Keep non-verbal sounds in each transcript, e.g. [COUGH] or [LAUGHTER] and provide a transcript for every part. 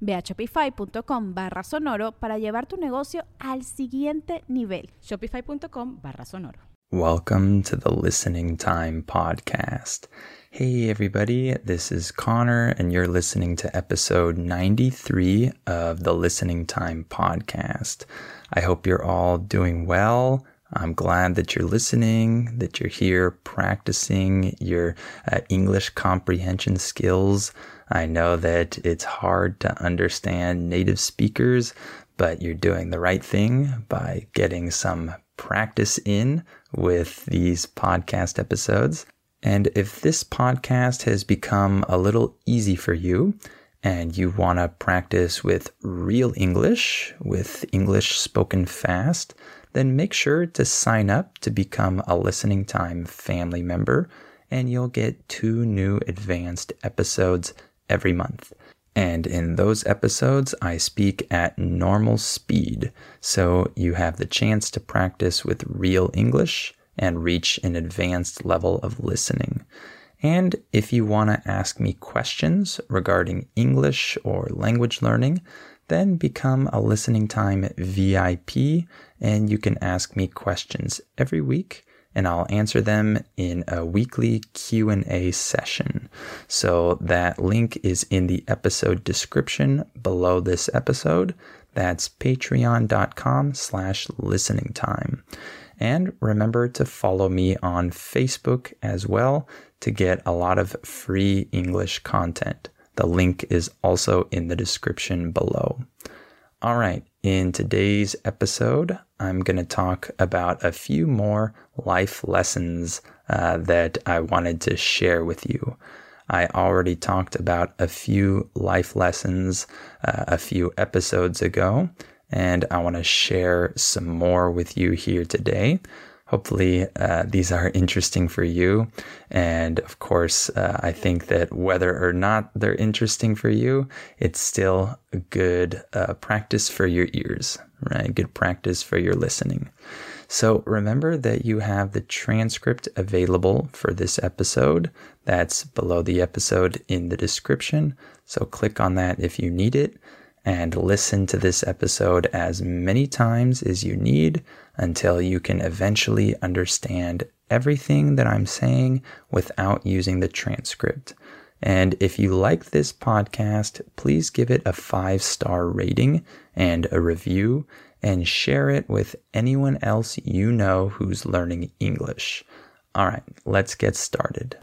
Ve a shopify.com barra sonoro para llevar tu negocio al siguiente nivel. Shopify.com barra sonoro. Welcome to the Listening Time Podcast. Hey, everybody, this is Connor, and you're listening to episode 93 of the Listening Time Podcast. I hope you're all doing well. I'm glad that you're listening, that you're here practicing your uh, English comprehension skills. I know that it's hard to understand native speakers, but you're doing the right thing by getting some practice in with these podcast episodes. And if this podcast has become a little easy for you, and you want to practice with real English, with English spoken fast, then make sure to sign up to become a listening time family member, and you'll get two new advanced episodes every month. And in those episodes, I speak at normal speed, so you have the chance to practice with real English and reach an advanced level of listening. And if you want to ask me questions regarding English or language learning, then become a listening time VIP and you can ask me questions every week and I'll answer them in a weekly Q&A session. So that link is in the episode description below this episode. That's patreon.com slash listening time. And remember to follow me on Facebook as well to get a lot of free English content. The link is also in the description below. All right, in today's episode, I'm going to talk about a few more life lessons uh, that I wanted to share with you. I already talked about a few life lessons uh, a few episodes ago, and I want to share some more with you here today. Hopefully, uh, these are interesting for you. And of course, uh, I think that whether or not they're interesting for you, it's still a good uh, practice for your ears, right? Good practice for your listening. So remember that you have the transcript available for this episode. That's below the episode in the description. So click on that if you need it and listen to this episode as many times as you need until you can eventually understand everything that I'm saying without using the transcript. And if you like this podcast, please give it a five star rating and a review and share it with anyone else you know who's learning English. All right, let's get started.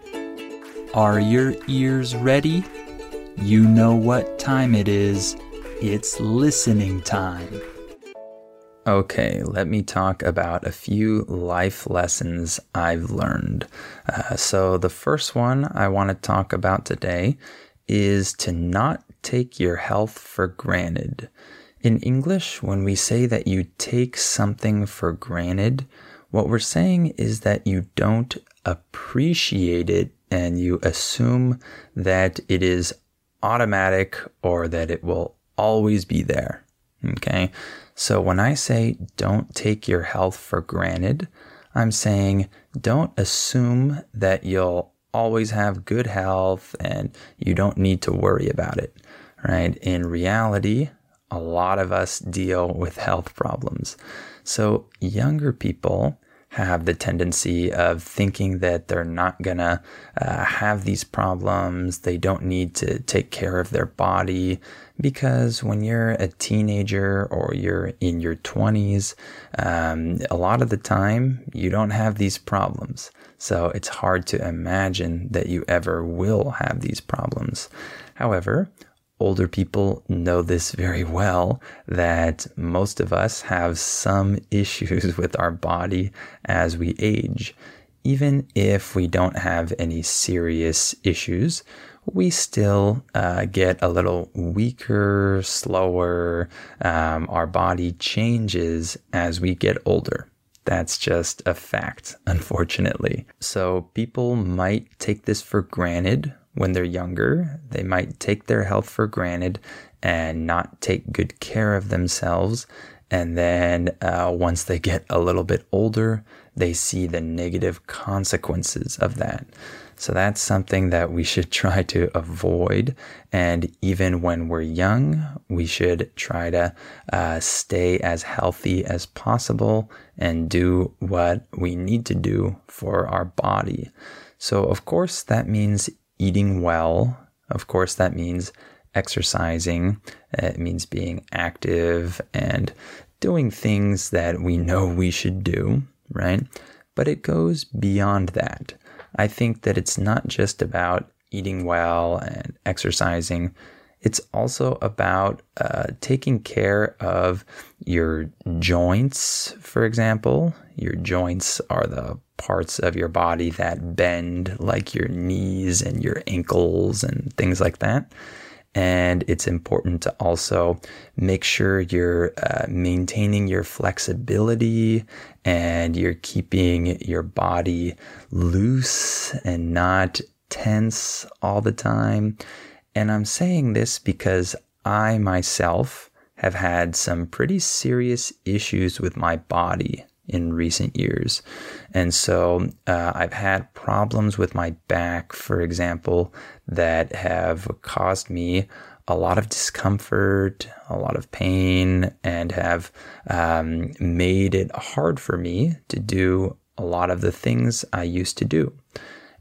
Are your ears ready? You know what time it is. It's listening time. Okay, let me talk about a few life lessons I've learned. Uh, so, the first one I want to talk about today is to not take your health for granted. In English, when we say that you take something for granted, what we're saying is that you don't appreciate it and you assume that it is automatic or that it will always be there. Okay. So when I say don't take your health for granted, I'm saying don't assume that you'll always have good health and you don't need to worry about it, right? In reality, a lot of us deal with health problems. So younger people have the tendency of thinking that they're not gonna uh, have these problems. They don't need to take care of their body because when you're a teenager or you're in your 20s, um, a lot of the time you don't have these problems. So it's hard to imagine that you ever will have these problems. However, older people know this very well that most of us have some [LAUGHS] issues with our body as we age. Even if we don't have any serious issues, we still uh, get a little weaker, slower. Um, our body changes as we get older. That's just a fact, unfortunately. So people might take this for granted when they're younger. They might take their health for granted and not take good care of themselves. And then uh, once they get a little bit older, they see the negative consequences of that. So that's something that we should [LAUGHS] try to avoid. And even when we're young, we should try to uh, stay as healthy as possible and do what we need to do for our body. So, of course, that means eating well. Of course, that means exercising. It means being active and doing things that we know we should do, right? But it goes beyond that. I think that it's not just about eating well and exercising. It's also about uh, taking care of your joints, for example. Your joints are the parts of your body that bend, like your knees and your ankles and things like that. And it's important to also make sure you're uh, maintaining your flexibility and you're keeping your body loose and not tense all the time. And I'm saying this because I myself have had some pretty serious issues with my body in recent years. And so uh, I've had problems with my back, for example, that have caused me a lot of discomfort, a lot of pain, and have um, made it hard for me to do a lot of the things I used to do.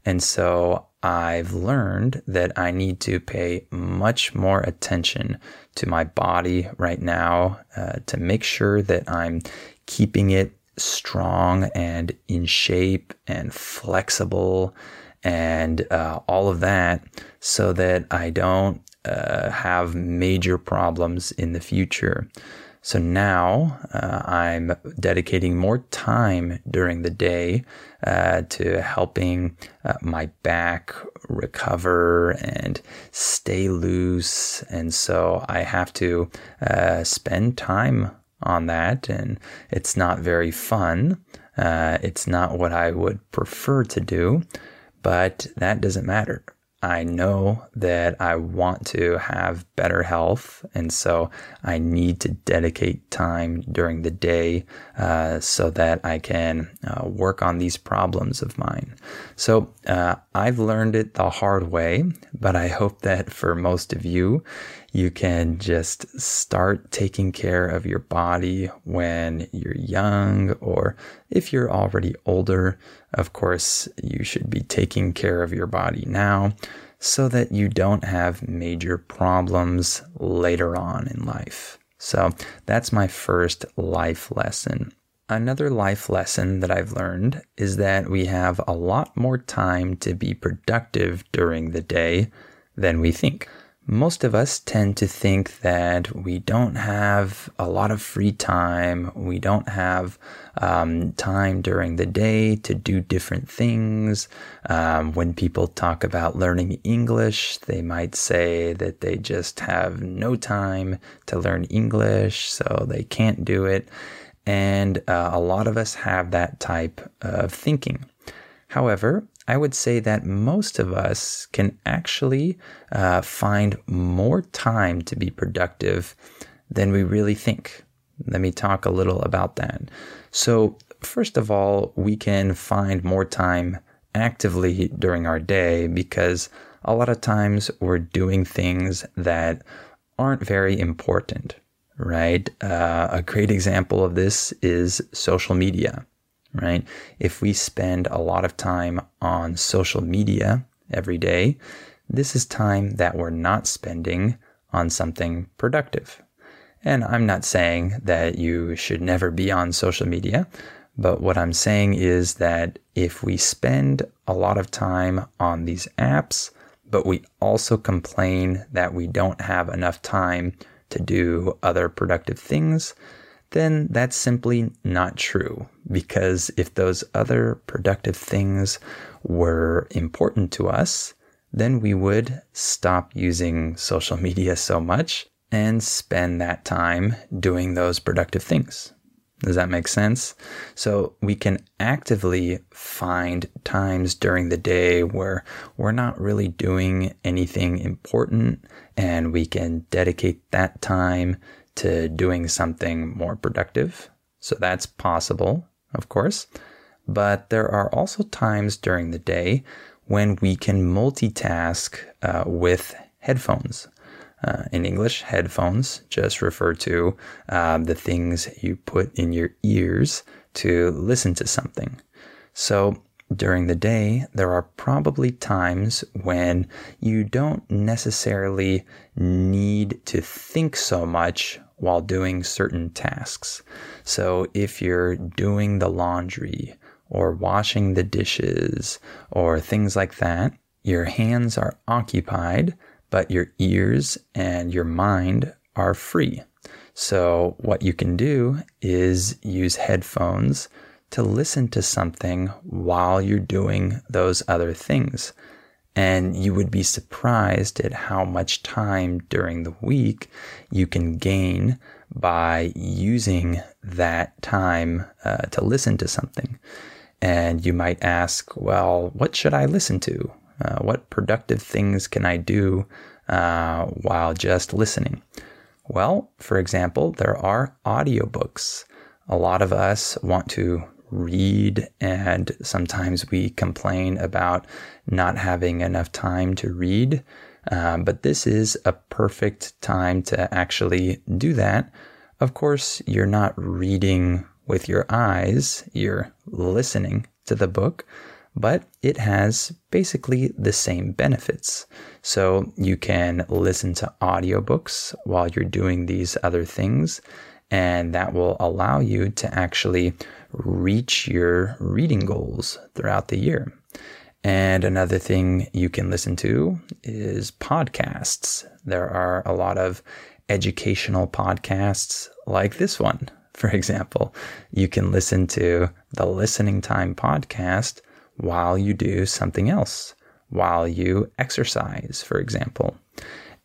And so I've learned that I need to pay much more attention to my body right now uh, to make sure that I'm keeping it strong and in shape and flexible and uh, all of that so that I don't uh, have major problems in the future. So now uh, I'm dedicating more time during the day uh, to helping uh, my back recover and stay loose. And so I have to uh, spend time on that, and it's not very fun. Uh, it's not what I would prefer to do, but that doesn't matter. I know that I want to have better health, and so I need to dedicate time during the day uh, so that I can uh, work on these problems of mine. So uh, I've learned it the hard way, but I hope that for most of you, you can just start taking care of your body when you're young, or if you're already older, of course, you should be taking care of your body now so that you don't have major problems later on in life. So that's my first life lesson. Another life lesson that I've learned is that we have a lot more time to be productive during the day than we think most of us tend to think that we don't have a lot of free time. We don't have um, time during the day to do different things. Um, when people talk about learning English, they might say that they just have no time to learn English, so they can't do it. And uh, a lot of us have that type of thinking. However, I would say that most of us can actually uh, find more time to be productive than we really think. Let me talk a little about that. So, first of all, we can find more time actively during our day because a lot of times we're doing things that aren't very important, right? Uh, a great example of this is social media right? If we spend a lot of time on social media every day, this is time that we're not spending on something productive. And I'm not saying that you should never be on social media, but what I'm saying is that if we spend a lot of time on these apps, but we also complain that we don't have enough time to do other productive things, then that's simply not true. Because if those other productive things were important to us, then we would stop using social media so much and spend that time doing those productive things. Does that make sense? So we can actively find times during the day where we're not really doing anything important and we can dedicate that time to doing something more productive. So that's possible, of course. But there are also times during the day when we can multitask uh, with headphones. Uh, in English, headphones just refer to uh, the things you put in your ears to listen to something. So during the day, there are probably times when you don't necessarily need to think so much while doing certain tasks. So if you're doing the laundry or washing the dishes or things like that, your hands are occupied, but your ears and your mind are free. So what you can do is use headphones to listen to something while you're doing those other things. And you would be surprised at how much time during the week you can gain by using that time uh, to listen to something. And you might ask, well, what should I listen to? Uh, what productive things can I do uh, while just listening? Well, for example, there are audiobooks. A lot of us want to read, and sometimes we complain about not having enough time to read. Um, but this is a perfect time to actually do that. Of course, you're not reading with your eyes, you're listening to the book, but it has basically the same benefits. So you can listen to audiobooks while you're doing these other things, and that will allow you to actually reach your reading goals throughout the year. And another thing you can listen to is podcasts. There are a lot of educational podcasts like this one, [LAUGHS] for example. You can listen to the Listening Time podcast while you do something else, while you exercise, for example.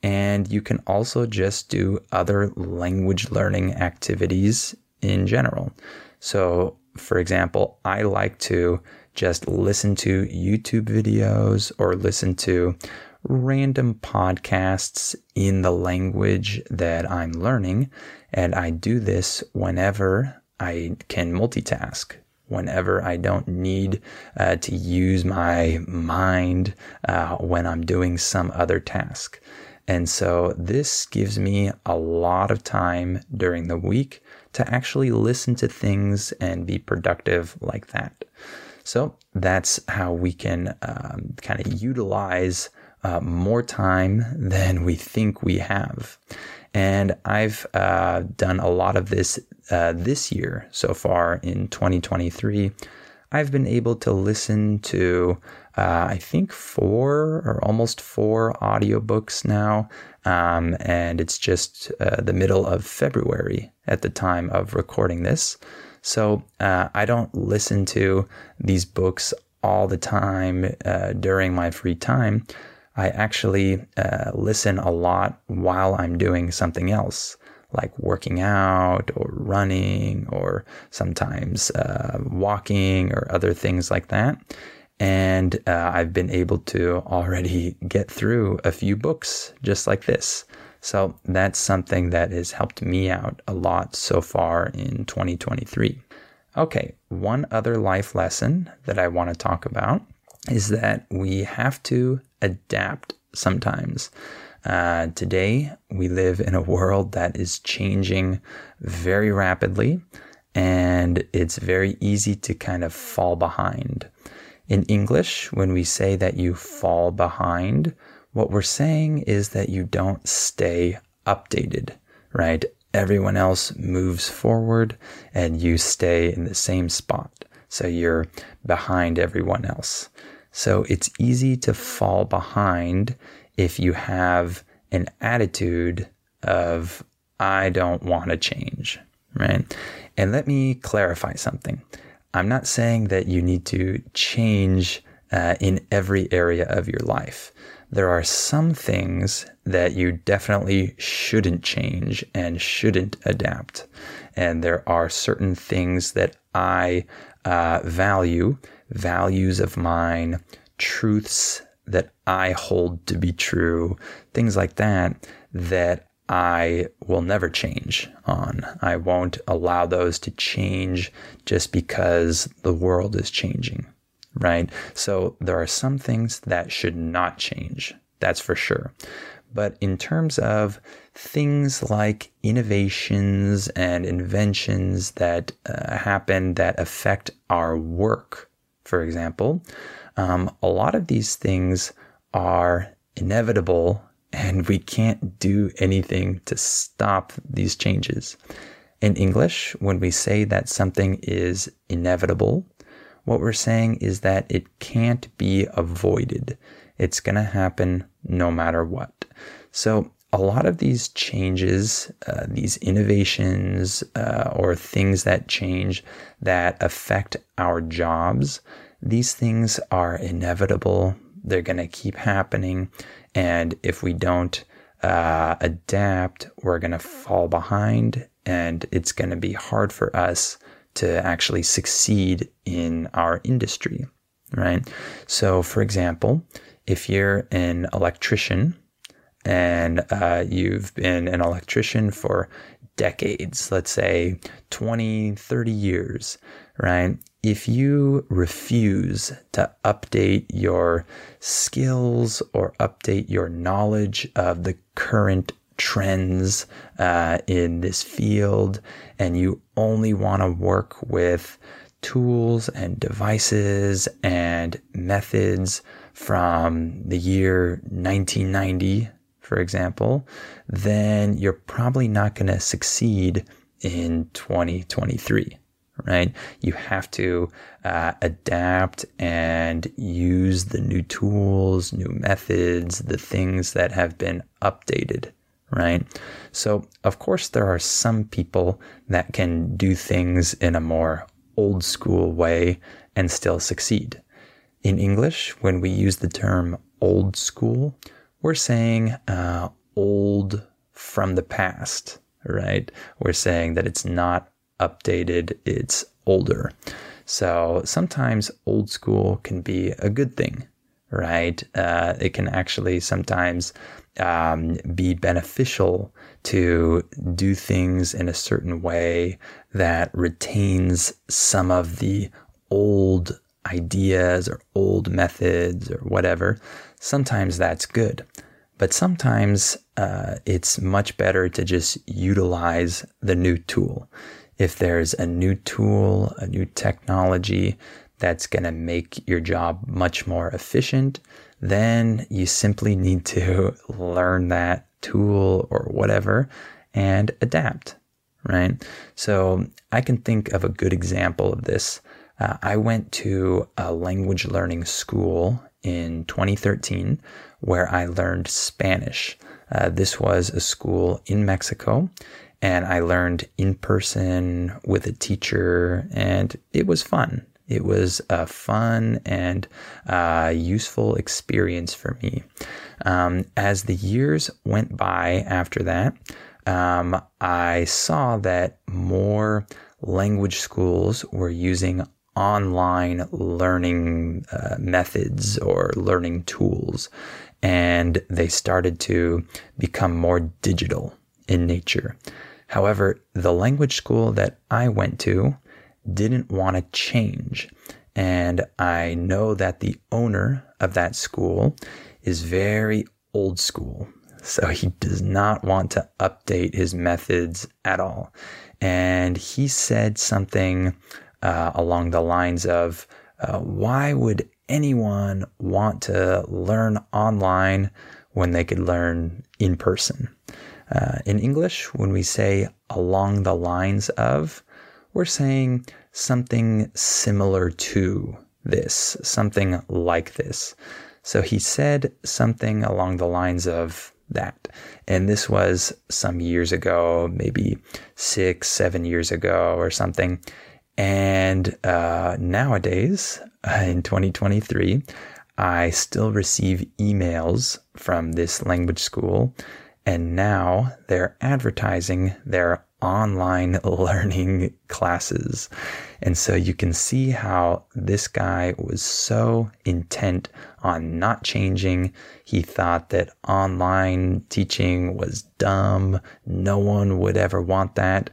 And you can also just do other language learning activities in general. So, for example, I like to just listen to YouTube videos or listen to random podcasts in the language that I'm learning. And I do this whenever I can multitask, whenever I don't need uh, to use my mind uh, when I'm doing some other task. And so this gives me a lot of time during the week to actually listen to things and be productive like that. So that's how we can um, kind of utilize uh, more time [LAUGHS] than we think we have. And I've uh, done a lot of this uh, this year so far in 2023. I've been able to listen to, uh, I think, four or almost four audiobooks now. Um, and it's just uh, the middle of February at the time of recording this. So uh, I don't listen to these books all the time uh, during my free time. I actually uh, listen a lot while I'm doing something else, like working out or running or sometimes uh, walking or other things like that. And uh, I've been able to already [LAUGHS] get through a few books just like this. So that's something that has helped me out a lot so far in 2023. Okay, one other life lesson that I want to talk about is that we have to adapt sometimes. Uh, today, we live in a world that is changing very rapidly, and it's very easy to kind of fall behind. In English, when we say that you fall behind, what we're saying is that you don't stay updated, right? Everyone else moves forward and you stay in the same spot. So you're behind everyone else. So it's easy to fall behind if you have an attitude of, I don't want to change, right? And let me clarify something. I'm not saying that you need to change uh, in every area of your life. There are some things that you definitely shouldn't change and shouldn't adapt. And there are certain things that I uh, value, values of mine, truths that I hold to be true, things like that, that I will never change on. I won't allow those to change just because the world is changing, right? So there are some things that should not change. That's for sure. But in terms of things like innovations and inventions that uh, happen that affect our work, for example, um, a lot of these things are inevitable and we can't do anything to stop these changes. In English, when we say that something is inevitable, what we're saying is that it can't be avoided. It's going to happen no matter what. So, a lot of these changes, uh, these innovations, uh, or things that change that affect our jobs, these things are inevitable. They're going to keep happening. And if we don't uh, adapt, we're going to fall behind and it's going to be hard for us to actually succeed in our industry, right? So, for example, if you're an electrician and uh, you've been an electrician for decades, let's say 20, 30 years, right? If you refuse to update your skills or update your knowledge of the current trends uh, in this field, and you only want to work with tools and devices and methods from the year 1990, for example, then you're probably not going to succeed in 2023 right? You have to uh, adapt and use the new tools, new methods, the things that have been updated, right? So, of course, there are some people that can do things in a more old school way and still succeed. In English, when we use the term old school, we're saying uh, old from the past, right? We're saying that it's not updated, it's older. So sometimes old school can be a good thing, right? Uh, it can actually sometimes um, be beneficial to do things in a certain way that retains some of the old ideas or old methods or whatever. Sometimes that's good. But sometimes uh, it's much better to just utilize the new tool if there's a new tool, a new technology that's going to make your job much more efficient, then you simply [LAUGHS] need to learn that tool or whatever and adapt, right? So I can think of a good example of this. Uh, I went to a language learning school in 2013 where I learned Spanish. Uh, this was a school in Mexico and I learned in person with a teacher, and it was fun. It was a fun and uh, useful experience for me. Um, as the years went by after that, um, I saw that more language schools were using online learning uh, methods or learning tools, and they started to become more digital in nature. However, the language school that I went to didn't want to change. And I know that the owner of that school is very old school, So he does not want to update his methods at all. And he said something uh, along the lines of, uh, Why would anyone want to learn online when they could learn in person? Uh, in English, when we say along the lines of, we're saying something similar to this, something like this. So he said something along the lines of that. And this was some years ago, maybe six, seven years ago or something. And uh, nowadays, [LAUGHS] in 2023, I still receive emails from this language school. And now they're advertising their online [LAUGHS] learning classes. And so you can see how this guy was so intent on not changing. He thought that online teaching was dumb. No one would ever want that.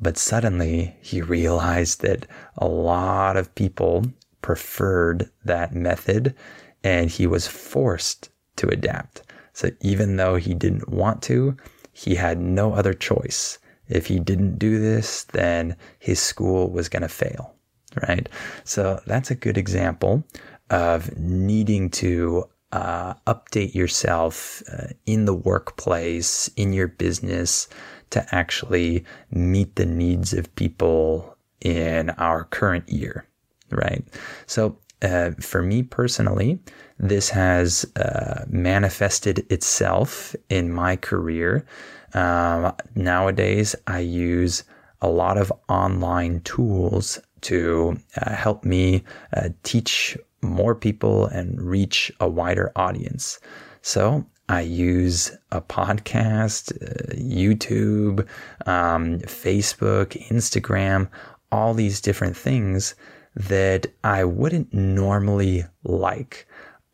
But suddenly he [LAUGHS] realized that a lot of people preferred that method and he was forced to adapt. So even though he didn't want to, he had no other choice if he didn't do this, then his school was going to fail, right? So that's a good example of needing to uh, update yourself uh, in the workplace, in your business, to actually meet the needs of people in our current year, right? So uh, for me personally, this has uh, manifested itself in my career um, nowadays, I use a lot of online tools to uh, help me uh, teach more people and reach a wider audience. So I use a podcast, uh, YouTube, um, Facebook, Instagram, all these different things that I wouldn't normally like.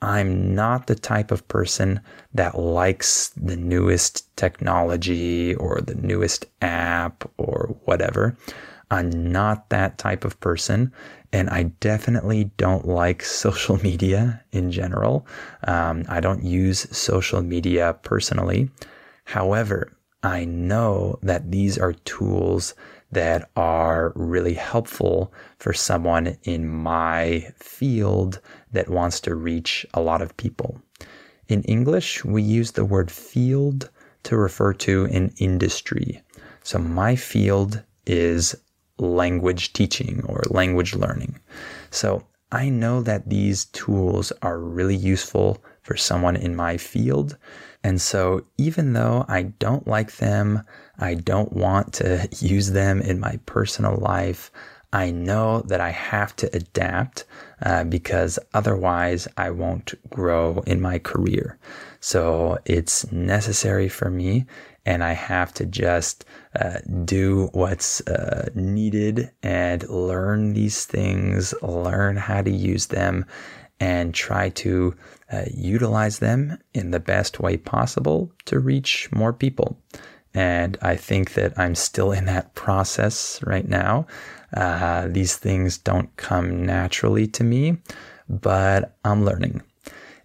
I'm not the type of person that likes the newest technology or the newest app or whatever. I'm not that type of person. And I definitely don't like [LAUGHS] social media in general. Um, I don't use social media personally. However, I know that these are tools that are really helpful for someone in my field that wants to reach a lot of people. In English, we use the word field to refer to an industry. So my field is language teaching or language learning. So I know that these tools are really useful for someone in my field. And so even though I don't like them, I don't want to [LAUGHS] use them in my personal life, I know that I have to adapt uh, because otherwise I won't grow in my career. So it's necessary for me, and I have to just uh, do what's uh, needed and learn these things, learn how to use them, and try to uh, utilize them in the best way possible to reach more people. And I think that I'm still in that process right now. Uh, these things don't come naturally to me, but I'm learning.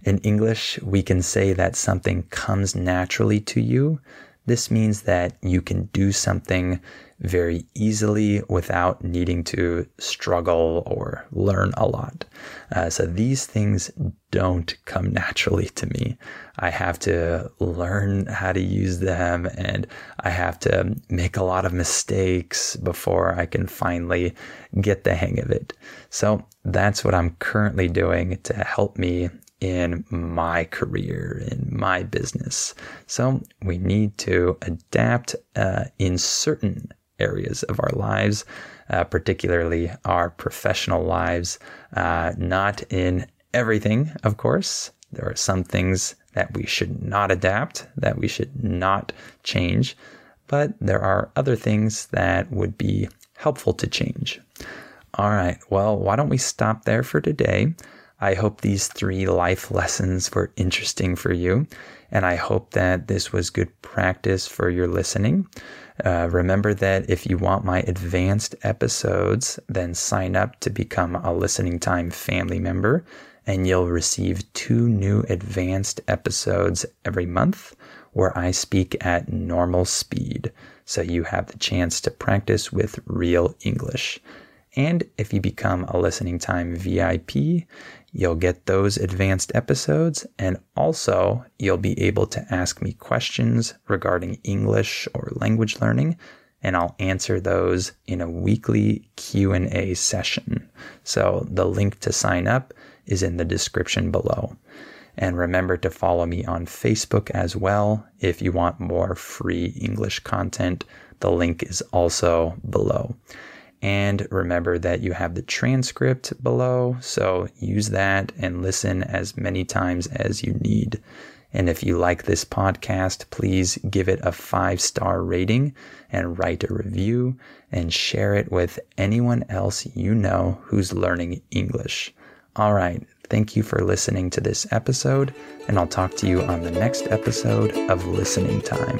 In English, we can say that something comes naturally to you. This means that you can do something very easily without needing to struggle or learn a lot. Uh, so these things don't come [LAUGHS] naturally to me. I have to learn how to use them and I have to make a lot of mistakes before I can finally get the hang of it. So that's what I'm currently doing to help me in my career, in my business. So we need to adapt uh, in certain areas of our lives, uh, particularly our professional lives. Uh, not in everything, of course. There are some things that we should not adapt, that we should not change, but there are other things that would be helpful to change. All right, well, why don't we stop there for today? I hope these three life lessons were interesting for you, and I hope that this was good practice for your listening. Uh, remember that if you want my advanced episodes, then sign up to become a listening time family member, and you'll receive two new advanced episodes every month. where I speak at normal speed so you have the chance to practice with real English. And if you become a listening time VIP, you'll get those advanced episodes and also you'll be able to ask me questions regarding English or language learning and I'll answer those in a weekly Q&A session. So the link to sign up is in the description below. And remember to follow me on Facebook as well if you want more free English content. The link is also below. And remember that you have the transcript below, so use that and listen as many times as you need. And if you like this podcast, please give it a five star rating and write a review and share it with anyone else you know who's learning English. All right. Thank you for listening to this episode, and I'll talk to you on the next episode of Listening Time.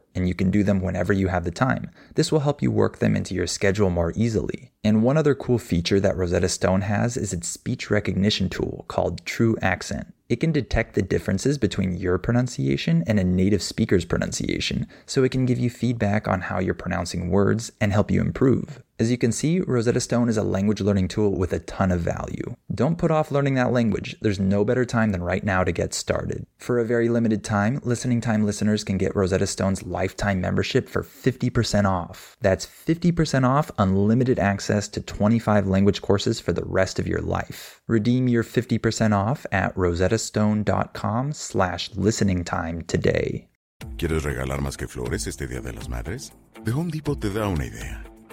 and you can do them whenever you have the time. This will help you work them into your schedule more easily. And one other cool feature that Rosetta Stone has is its speech recognition tool called TruAccent. It can detect the differences between your pronunciation and a native speaker's pronunciation, so it can give you feedback on how you're pronouncing words and help you improve. As you can see, Rosetta Stone is a language learning tool with a ton of value. Don't put off learning that language. There's no better time than right now to get started. For a very limited time, Listening Time listeners can get Rosetta Stone's lifetime membership for 50% off. That's 50% off unlimited access to 25 language courses for the rest of your life. Redeem your 50% off at rosettastone.com slash listening time today. ¿Quieres regalar más que flores este Día de las Madres? The Home Depot te da una idea.